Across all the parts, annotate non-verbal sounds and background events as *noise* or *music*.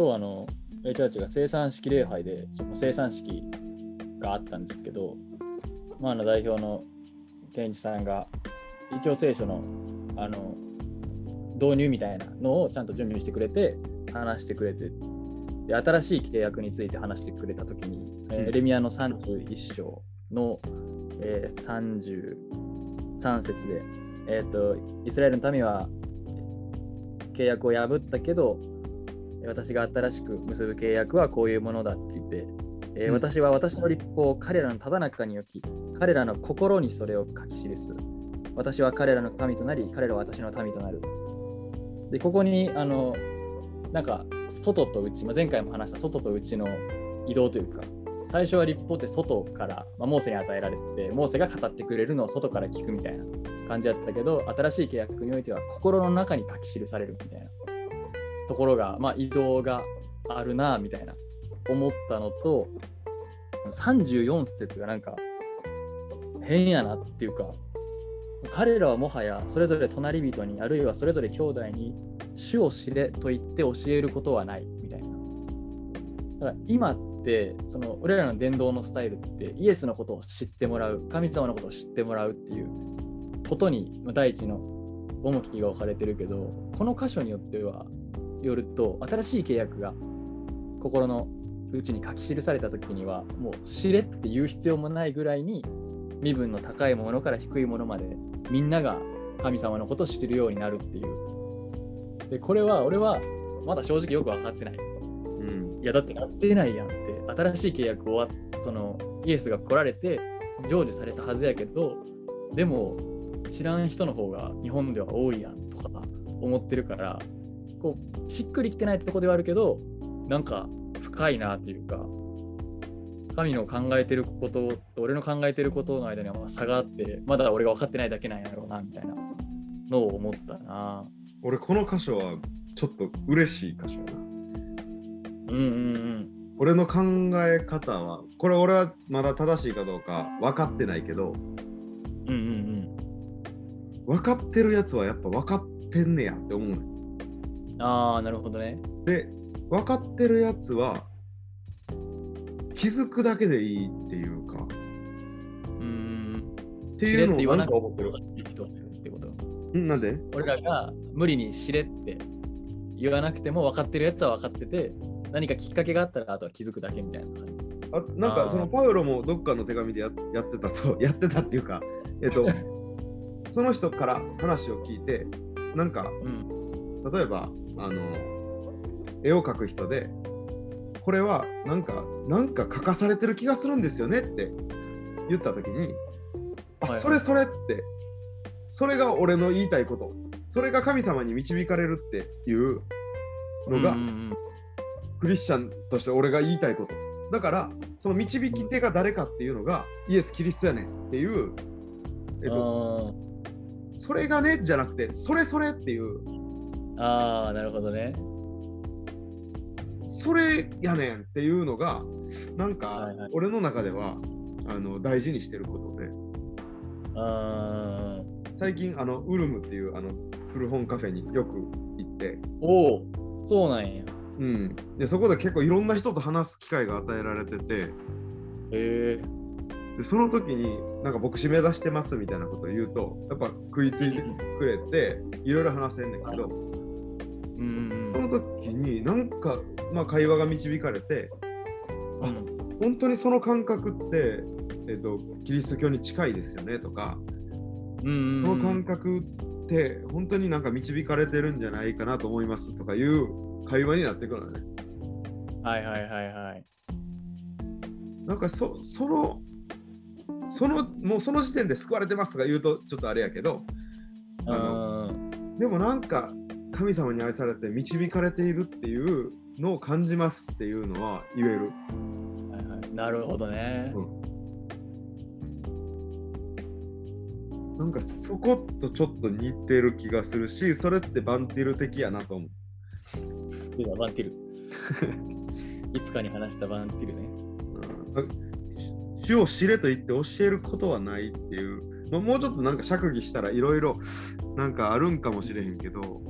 今日あの、エイチャーチが生産式礼拝で、その生産式があったんですけど、まあ、あの代表の天一さんが、一応聖書のあの導入みたいなのをちゃんと準備してくれて、話してくれて、で新しい契約について話してくれたときに、えーエレミアの31章の、えー33節で、えーと、イスラエルの民は契約を破ったけど、私が新しく結ぶ契約はこういうものだって言って、えーうん私は私の立法を彼らのただ中に置き、彼らの心にそれを書き記す。私は彼らの神となり、彼らは私の民となる。で、ここに、あの、なんか、外と内、まあ、前回も話した外と内の移動というか、最初は立法って外から、まあ、モーセに与えられて、モーセが語ってくれるのを外から聞くみたいな感じだったけど、新しい契約においては心の中に書き記されるみたいなところが、まあ、移動があるなみたいな思ったのと、34節がなんか変やなっていうか、彼らはもはやそれぞれ隣人にあるいはそれぞれ兄弟に主を知れと言って教えることはないみたいな。だから今ってその俺らの伝道のスタイルってイエスのことを知ってもらう神様のことを知ってもらうっていうことに第一の重きが置かれてるけどこの箇所によってはよると新しい契約が心の内に書き記された時にはもう知れって言う必要もないぐらいに身分の高いものから低いものまでみんなが神様のことを知ってるようになるっていう。でこれは俺はまだ正直よく分かってない。うんいやだってなってないやんって新しい契約終わっそのイエスが来られて成就されたはずやけどでも知らん人の方が日本では多いやんとか思ってるからこうしっくりきてないとこではあるけどなんか深いなっていうか神の考えてることと俺の考えてることの間にはまあ差があってまだ俺が分かってないだけなんやろうなみたいなのを思ったな。俺この箇所はちょっと嬉しい箇所やな。うんうん俺の考え方はこれ俺はまだ正しいかどうか分かってないけどうんうんうん。分かってるやつはやっぱ分かってんねやって思うああなるほどね。で分かってるやつは気づくだけでいいっていうか。うん。っていうのをなんか思ってる。ってこと？んなんで？俺らが無理に知れって言わなくても分かってるやつは分かってて何かきっかけがあったらあとは気づくだけみたいな感じ。あなんかそのパウロもどっかの手紙でややってたとやってたっていうか。えっと *laughs* その人から話を聞いてなんかうん例えばあの絵を描く人でこれはなんかなんか書かされてる気がするんですよねって言った時にあ、それそれってそれが俺の言いたいことそれが神様に導かれるっていうのが、クリスチャンとして俺が言いたいこと。だからその導き手が誰かっていうのがイエス・キリストやねんっていうえっとそれがねじゃなくてそれそれっていうあーあーなるほどね。それやねんっていうのがなんかはいはい。俺の中ではあの大事にしてることで。あー。最近あのウルムっていうあの古本カフェによく行って、おおそうなんや。うん、でそこで結構いろんな人と話す機会が与えられてて。へえでその時になんか牧師目指してますみたいなことを言うとやっぱ食いついてくれていろいろ話せんねんけどうんその時になんか、まあ、会話が導かれてあうん。本当にその感覚って、えっと、キリスト教に近いですよねとか、うんこの感覚って本当になんか導かれてるんじゃないかなと思いますとかいう会話になってくるのね。はいはいはいはい。なんかそそのそのもうその時点で救われてますとか言うとちょっとあれやけどあのうん。でもなんか神様に愛されて導かれているっていうのを感じますっていうのは言える。はいはい。なるほどね。なんかそことちょっと似てる気がするしそれってバンティル的やなと思う。いやバンティル。*laughs* いつかに話したバンティルね。うん。主を知れと言って教えることはないっていう、まあ、もうちょっとなんか釈義したらいろいろなんかあるんかもしれへんけど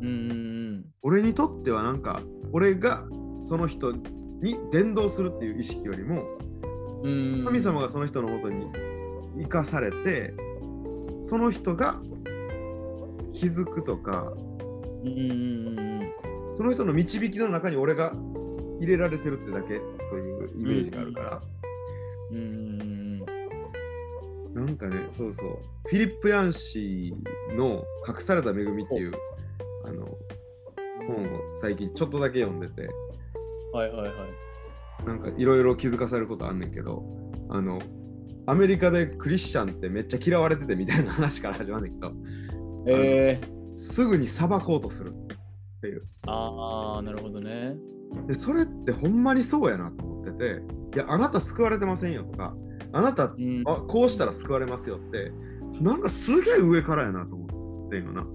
うんうん俺にとってはなんか俺がその人に伝道するっていう意識よりもうん神様がその人のもとに生かされてその人が気づくとかうんうんその人の導きの中に俺が入れられてるってだけというイメージがあるから、うんうん。なんかねそうそう。フィリップ・ヤンシーの「隠された恵み」っていうあの本を最近ちょっとだけ読んでて。はいはいはい。なんかいろいろ気づかされることあんねんけどあのアメリカでクリスチャンってめっちゃ嫌われててみたいな話から始まるんだけどえー、すぐに裁こうとするっていう。ああ、なるほどね。でそれってほんまにそうやなと思ってていやあなた救われてませんよとかあなたうん。あこうしたら救われますよってなんかすげえ上からやなと思ってんよな、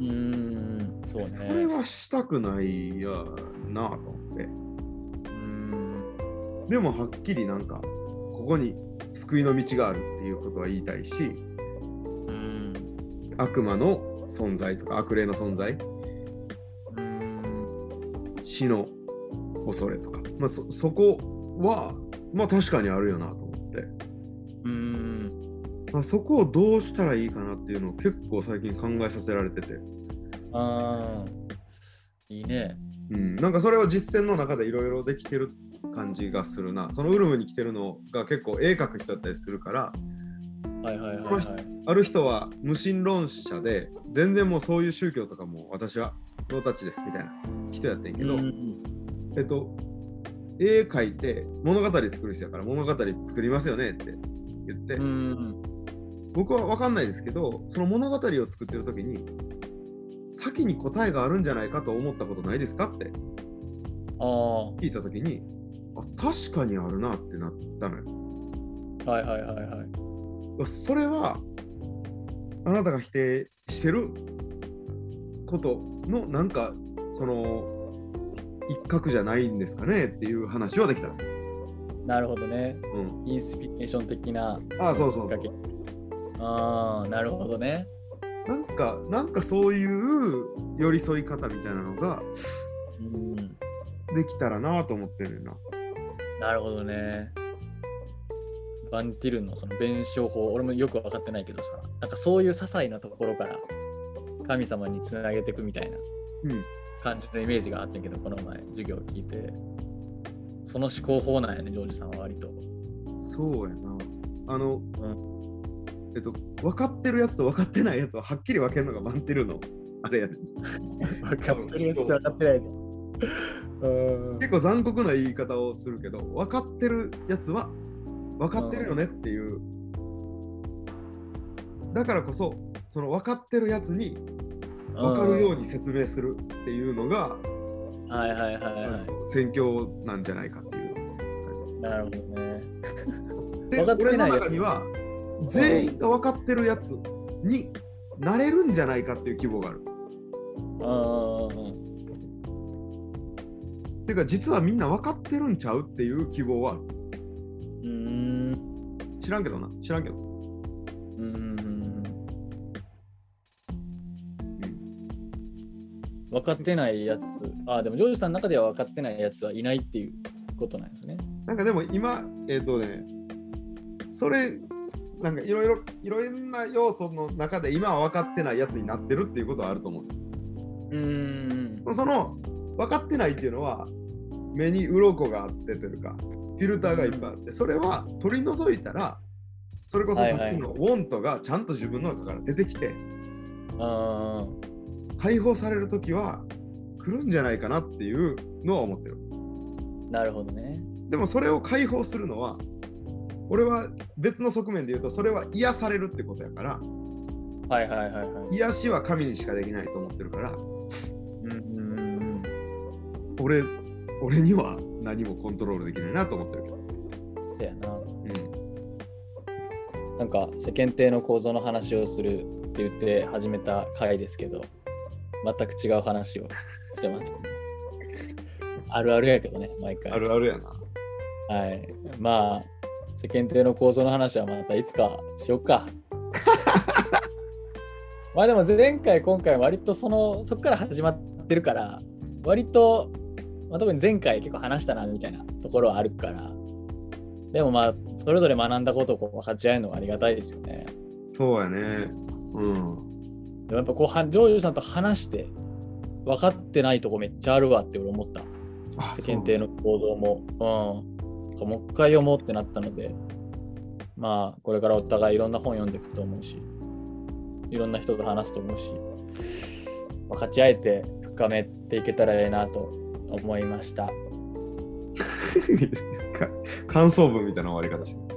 うん、そうね。それはしたくないやなと思って。うん、でもはっきりなんかここに救いの道があるっていうことは言いたいしうん、悪魔の存在とか悪霊の存在うん、死の恐れとか、まあ、そそこはまあ確かにあるよなと思って、うん、まあ、そこをどうしたらいいかなっていうのを結構最近考えさせられてて、ああ、いいね。うん、なんかそれは実践の中でいろいろできてる感じがするな。そのウルムに来てるのが結構絵描く人だったりするから。はいはいはい、この人はい。ある人は無神論者で全然もうそういう宗教とかも私はノータッチですみたいな人やってんけど、うんえっと絵描いて物語作る人やから物語作りますよねって言って、うん、僕は分かんないですけどその物語を作ってる時に先に答えがあるんじゃないかと思ったことないですかって聞いた時にあ確かにあるなってなったのよ。いはいはいはい。それはあなたが否定してることのなんかその一角じゃないんですかねっていう話はできた。なるほどね。うん、インスピレーション的なあそうそうきっかけ。ああ、なるほどね。なんかなんかそういう寄り添い方みたいなのがうん、できたらなと思ってるな。なるほどね。バンティルンのその弁証法、俺もよく分かってないけどさ、なんかそういう些細なところから神様につなげていくみたいなうん、感じのイメージがあってんけど、この前授業を聞いて、その思考法なんやね、ジョージさんは割と。そうやな。あの、うえっと、分かってるやつと分かってないやつをはっきり分けるのがバンテルの *laughs* あれやね。分かってるやつ分かってない *laughs* 結構残酷な言い方をするけど、分かってるやつは分かってるよねっていう。だからこそ、その分かってるやつに分かるように説明するっていうのが、はいはいはいは宣教なんじゃないかっていう。い。なるほどね。で、分かって俺の中には、全員が分かってるやつになれるんじゃないかっていう希望がある。うんていうか、実はみんな分かってるんちゃうっていう希望はある。うん知らんけどな、知らんけど。うん分かってないやつ。ああ、でもジョージさんの中では分かってないやつはいないっていうことなんですね。なんかでも今、えっ、とね、それ、なんかいろいろ、いろんな要素の中で今は分かってないやつになってるっていうことはあると思う。うん。その分かってないっていうのは、目に鱗があってというか、フィルターがいっぱいあって、それは取り除いたら、それこそさっきのウォントがちゃんと自分の中から出てきて、あ解放されるときは来るんじゃないかなっていうのは思ってる。あ、なるほどね。でもそれを解放するのは、俺は別の側面で言うと、それは癒されるってことやから、はいはいはいはい。癒しは神にしかできないと思ってるから、うんうん俺、俺には何もコントロールできないなと思ってるけど。うん。そやな。うん。なんか世間体の構造の話をするって言って始めた回ですけど、全く違う話を *laughs* してました。あるあるやけどね、毎回。あるあるやな。はい。まあ、世間体の構造の話はまたいつかしようか。*laughs* まあでも前回、今回割とそのそこから始まってるから、割と、まあ、特に前回結構話したなみたいなところはあるから、でもまあ、それぞれ学んだことをこう分かち合えるのはありがたいですよね。そうやね。うん。でもやっぱこう、はジョージさんと話して、分かってないとこめっちゃあるわって俺思った。あ世間体の行動も。うん。もう一回読もうってなったので、まあ、これからお互いいろんな本読んでいくと思うし、いろんな人と話すと思うし、分かち合えて深めていけたらいいなと思いました。*laughs* 感想文みたいな終わり方して。